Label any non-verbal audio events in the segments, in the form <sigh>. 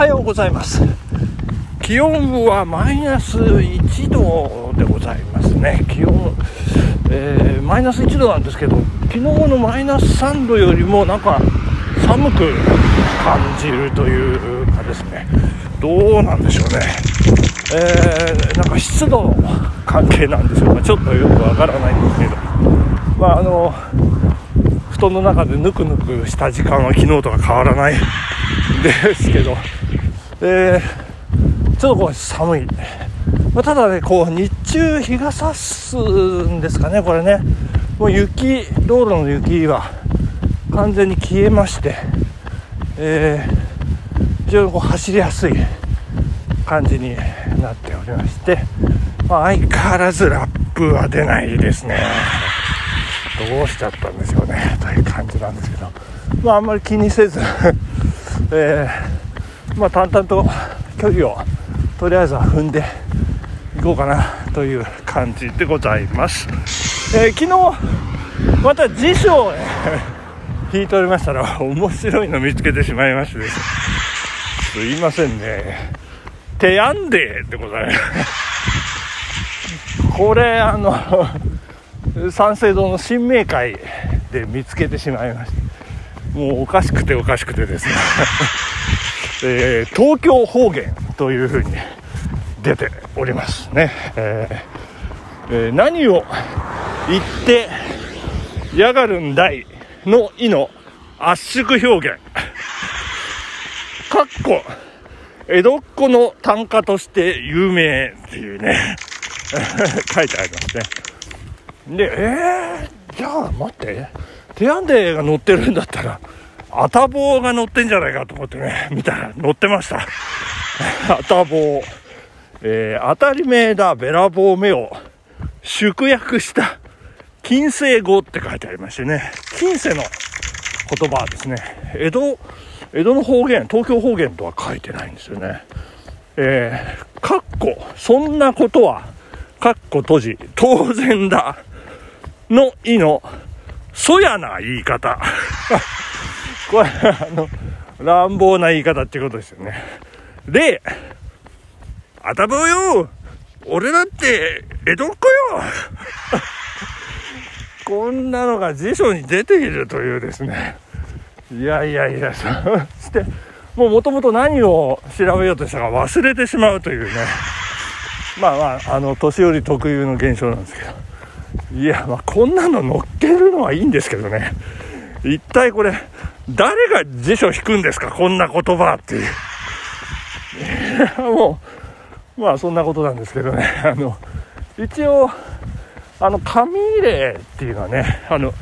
はようございます。気温はマイナス1度でございますね。気温、えー、マイナス1度なんですけど昨日のマイナス3度よりもなんか寒く感じるというかですね。どうなんでしょうね。えー、なんか湿度の関係なんでしょうかちょっとよくわからないんですけど。まああの布団の中でぬくぬくした時間は昨日とは変わらないですけど、えー、ちょっとこう寒い、まあ、ただねこう日中日が差すんですかねこれね。もう雪道路の雪は完全に消えまして、えー、非常にこう走りやすい感じになっておりまして、まあ、相変わらずラップは出ないですね。どうしちゃったんでしょうねという感じなんですけど、まあ、あんまり気にせず <laughs> えー、まあ、淡々と距離をとりあえずは踏んでいこうかなという感じでございます、えー、昨日また辞書を、ね、引いておりましたら面白いの見つけてしまいましてすすいませんね。テアンデーでございます。これあの <laughs> 三省堂の新明会で見つけてしまいましたもうおかしくておかしくてですね、<laughs> えー、東京方言というふうに出ておりますね、えー、えー、何を言ってやがるんだいの意の圧縮表現。かっこ江戸っ子の短歌として有名っていうね。<laughs> 書いてありますね。でえー、じゃあ待って。テアンデが乗ってるんだったら、アタボーが乗ってんじゃないかと思ってね、見たら乗ってました。アタボー。えー、当たり前だ、べらぼうめを縮約した近世語って書いてありましてね、近世の言葉ですね。江戸、江戸の方言、東京方言とは書いてないんですよね。えー、かっこ、そんなことは、かっこ閉じ、当然だ、の意のそやな言い方。<laughs> これ、あの、乱暴な言い方ってことですよね。で、あたぼうよ俺だって、江戸っ子よ <laughs> こんなのが辞書に出ているというですね。いやいやいや、そして、もうもともと何を調べようとしたか忘れてしまうというね。まあまあ、あの、年寄り特有の現象なんですけど。いや、まあ、こんなの乗っけるのはいいんですけどね。一体これ、誰が辞書引くんですか？こんな言葉っていう。<laughs> もう、まあそんなことなんですけどね。<laughs> あの、一応、あの、紙入れっていうのはね、あの、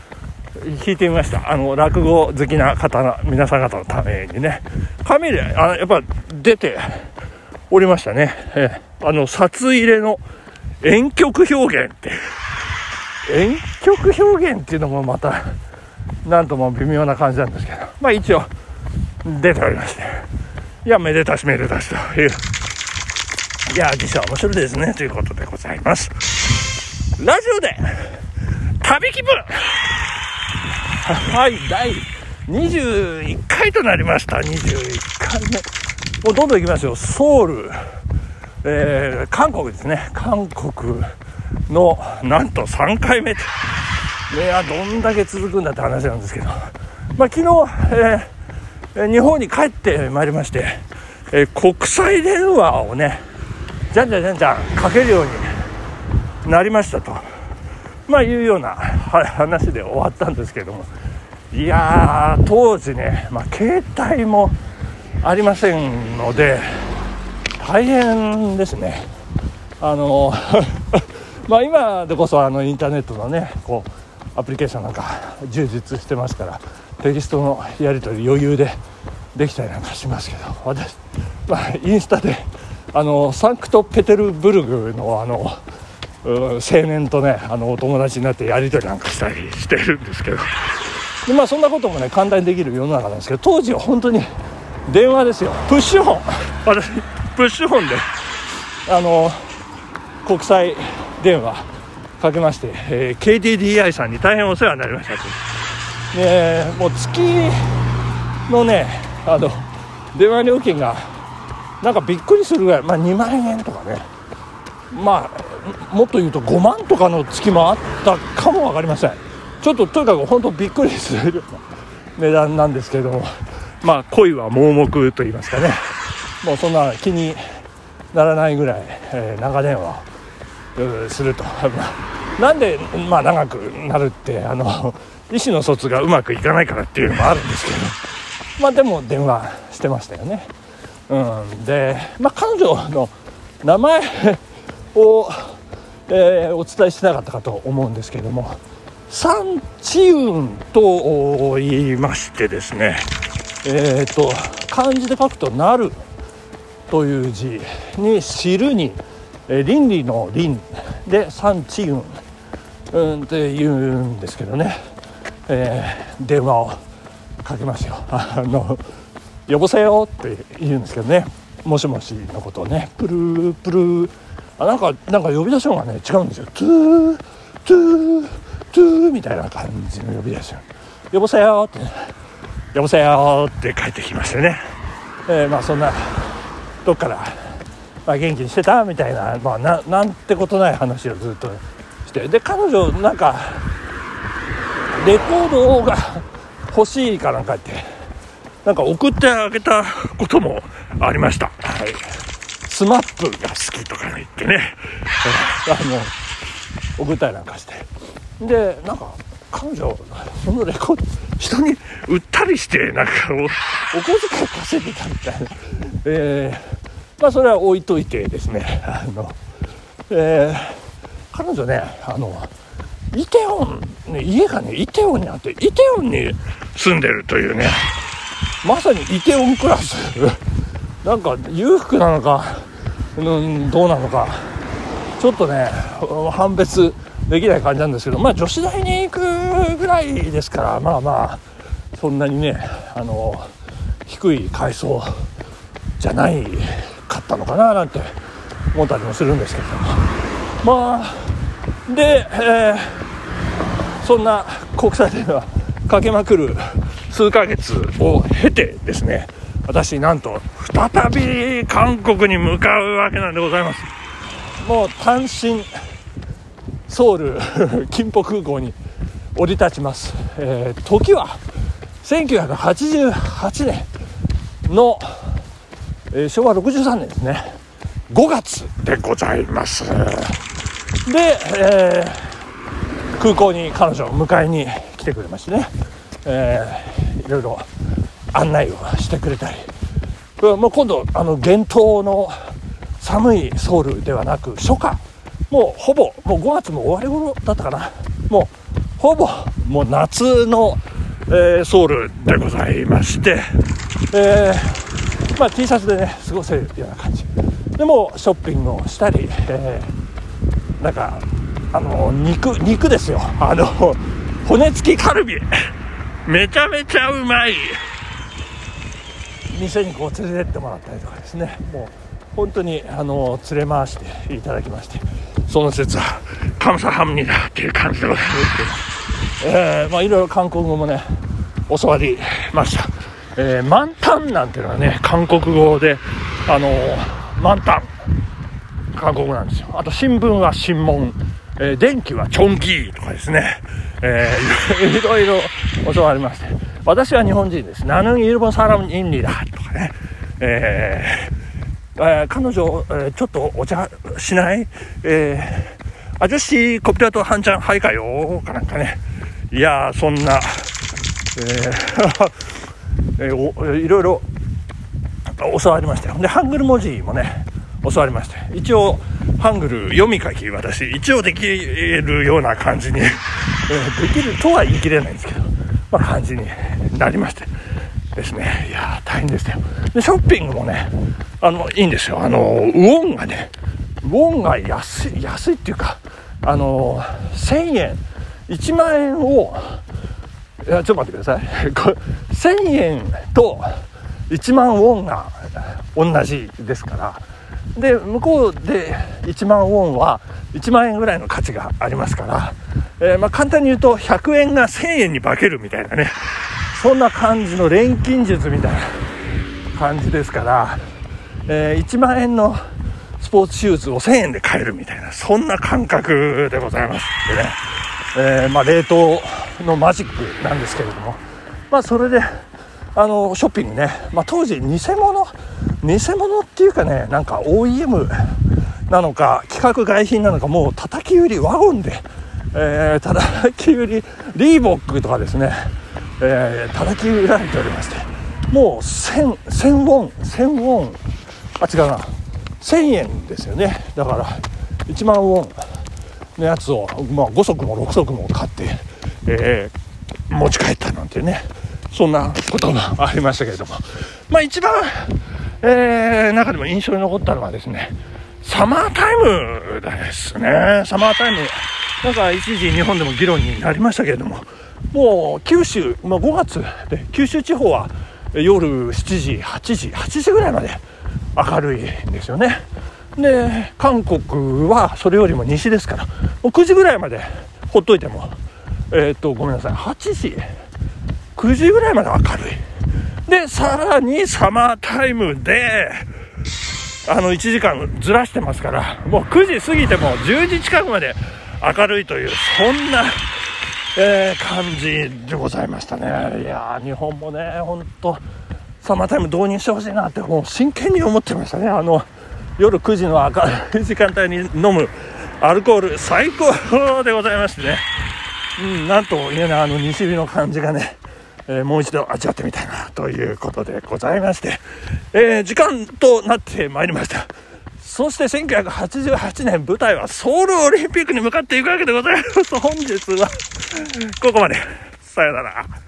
聞いてみました。あの、落語好きな方の、皆さん方のためにね。紙入れ、あ、やっぱ出ておりましたね。えあの、札入れの遠曲表現って。遠曲表現っていうのもまたなんとも微妙な感じなんですけど。まあ一応出ておりまして。いやめでたしめでたしという。いや実は面白いですね。ということでございます。ラジオで旅気分。はい第21回となりました。21回目。もうどんどん行きますよ。ソウル。えー、韓国ですね。韓国のなんと3回目いやどんだけ続くんだって話なんですけど、まあ、昨日、えー、日本に帰ってまいりまして、えー、国際電話をねじゃんじゃんじゃんじゃんかけるようになりましたと、まあ、いうような話で終わったんですけども。いやー当時ね、まあ、携帯もありませんので大変ですね。あの <laughs> まあ、今でこそあのインターネットのねこうアプリケーションなんか充実してますからテキストのやり取り余裕でできたりなんかしますけど私、まあ、インスタであのサンクトペテルブルグのあの青年とねあのお友達になってやり取りなんかしたりしてるんですけど。で、まあ、そんなこともね簡単にできる世の中なんですけど当時は本当に電話ですよ。プッシュホン。私プッシュホンであの国際電話。かけまして、えー、KDDI さんに大変お世話になりました。とでもう月のねあの電話料金がなんかびっくりするぐらい、まあ、2万円とかね。まあもっと言うと5万とかの月もあったかも分かりません。ちょっととにかく本当びっくりする値段なんですけども。まあ恋は盲目と言いますかね。もうそんな気にならないぐらい、えー、長電話すると。なんで、まあ、長くなるってあの <laughs> 意思の疎通がうまくいかないからっていうのもあるんですけどまあでも電話してましたよね、うん、で、まあ、彼女の名前を、<laughs> えー、お伝えしてなかったかと思うんですけどもサンチウンと言いましてですね。えっ、ー、と漢字で書くと「なる」という字に「知る」に「え倫理の倫」で「サンチウン」うんって言うんですけどね、えー、電話をかけますよ。あの여보세요って言うんですけどね。もしもしのことをね。プループルー。あなんかなんか呼び出し音がね違うんですよ。トゥートゥートゥーみたいな感じの呼び出し音。여보세요って、ね、呼ぼせよって帰ってきましてね、えー、まあそんなどっから、あ、元気にしてた？みたいな,、まあ、ななんてことない話をずっとして。で彼女なんかレコードが欲しいかなんかってなんか送ってあげたこともありました、はい、スマップが好きとか言ってね。<laughs> あの送ったりなんかして。でなんか彼女そのレコード人に売ったりしてなんかお小遣い稼いでたみたいな。えー、まあそれは置いといてですね <laughs> あのえー彼女ねあのイテウォン、ね、家がねイテウォンにあってイテウォンに住んでるというねまさにイテウォンクラス。<laughs> なんか裕福なのか、うん、どうなのかちょっとね判別できない感じなんですけどまあ女子大に行くぐらいですからまあまあそんなにねあの低い階層じゃないったのかななんて思ったりもするんですけれども。まあで、えー、そんな国際電話かけまくる数ヶ月を経てですね私なんと再び韓国に向かうわけなんでございます。もう単身ソウル <laughs> 金浦空港に降り立ちます、えー、時は1988年の、えー、昭和63年ですね。5月でございます。で、えー、空港に彼女を迎えに来てくれましてね、えー、いろいろ案内をしてくれたり。もう今度あの厳冬の寒いソウルではなく初夏。もうほぼもう5月も終わり頃だったかな。もうほぼもう夏の、えー、ソウルでございまして、えーまあ、T シャツでね過ごせるような感じ。でもショッピングをしたり、えーなんかあの肉肉ですよ。あの骨付きカルビ。めちゃめちゃうまい。店にこう連れてってもらったりとかですね。もう本当にあの連れ回していただきまして。その説はカムサハムニだっていう感じでございます、えー、まあいろいろ韓国語もね教わりました、えー、満タンなんていうのはね韓国語であの満タン。韓国語なんですよ。あと新聞は新聞、えー、電気はチョンキーとかですね、えー、<laughs> いろいろ教わりまして。私は日本人です。ナヌンイルボンサラムインリだとかね、えーえー、彼女、えー、ちょっとお茶しない？えー、あじしコピラと半ちゃんはいかよかなんかね。いやそんな、えー <laughs> えー、いろいろ教わりましたよ。でハングル文字もね教わりまして。一応ハングル読み書き私一応できるような感じに、<laughs> え、できるとは言い切れないんですけど、まあ、感じになりまして。ですね。いや大変でしたよ。でショッピングもねあのいいんですよ。あのウォンがねウォンが安い安いっていうかあの1000円1万円をいやちょっと待ってください。1000円と1万ウォンが同じですから。で向こうで1万ウォンは1万円ぐらいの価値がありますから、えー、まあ、簡単に言うと100円が1000円に化けるみたいなね。そんな感じの錬金術みたいな感じですから。えー、1万円のスポーツシューズを1000円で買えるみたいな、そんな感覚でございます。でね、えー、まあ、冷凍のマジックなんですけれども、まあ、それで、あの、ショッピングね、まあ、当時、偽物、偽物っていうかね、なんか OEM なのか、規格外品なのか、もう叩き売り、ワゴンで、えー、叩き売り、リーボックとかですね、えー、叩き売られておりまして、もう1000、1000ウォン、1000ウォン、あ、違うな、1000円ですよね。だから、1万ウォンのやつを、まあ、5足も6足も買って、えー、持ち帰ったなんてね、そんなこともありましたけれども、まあ一番、えー、中でも印象に残ったのはですね、サマータイムですね。サマータイム。なんか一時日本でも議論になりましたけれども、もう九州、まあ、5月で九州地方は夜7時、8時、8時ぐらいまで明るいんですよね。で、韓国はそれよりも西ですから、もう9時ぐらいまでほっといても、えー、っと、ごめんなさい、8時、9時ぐらいまで明るい。で、さらにサマータイムで、あの、1時間ずらしてますから、もう9時過ぎても10時近くまで明るいという、そんな、えー、感じでございましたね。いや日本もね、ほんと、サマータイム導入してほしいなって、もう真剣に思ってましたね。あの、夜9時の明るい時間帯に飲むアルコール、最高でございましてね。うん、なんというね、あの西日の感じがね、えー、もう一度味わってみたいなということでございまして、えー、時間となってまいりました。そして1988年舞台はソウルオリンピックに向かっていくわけでございます。本日はここまで。さよなら。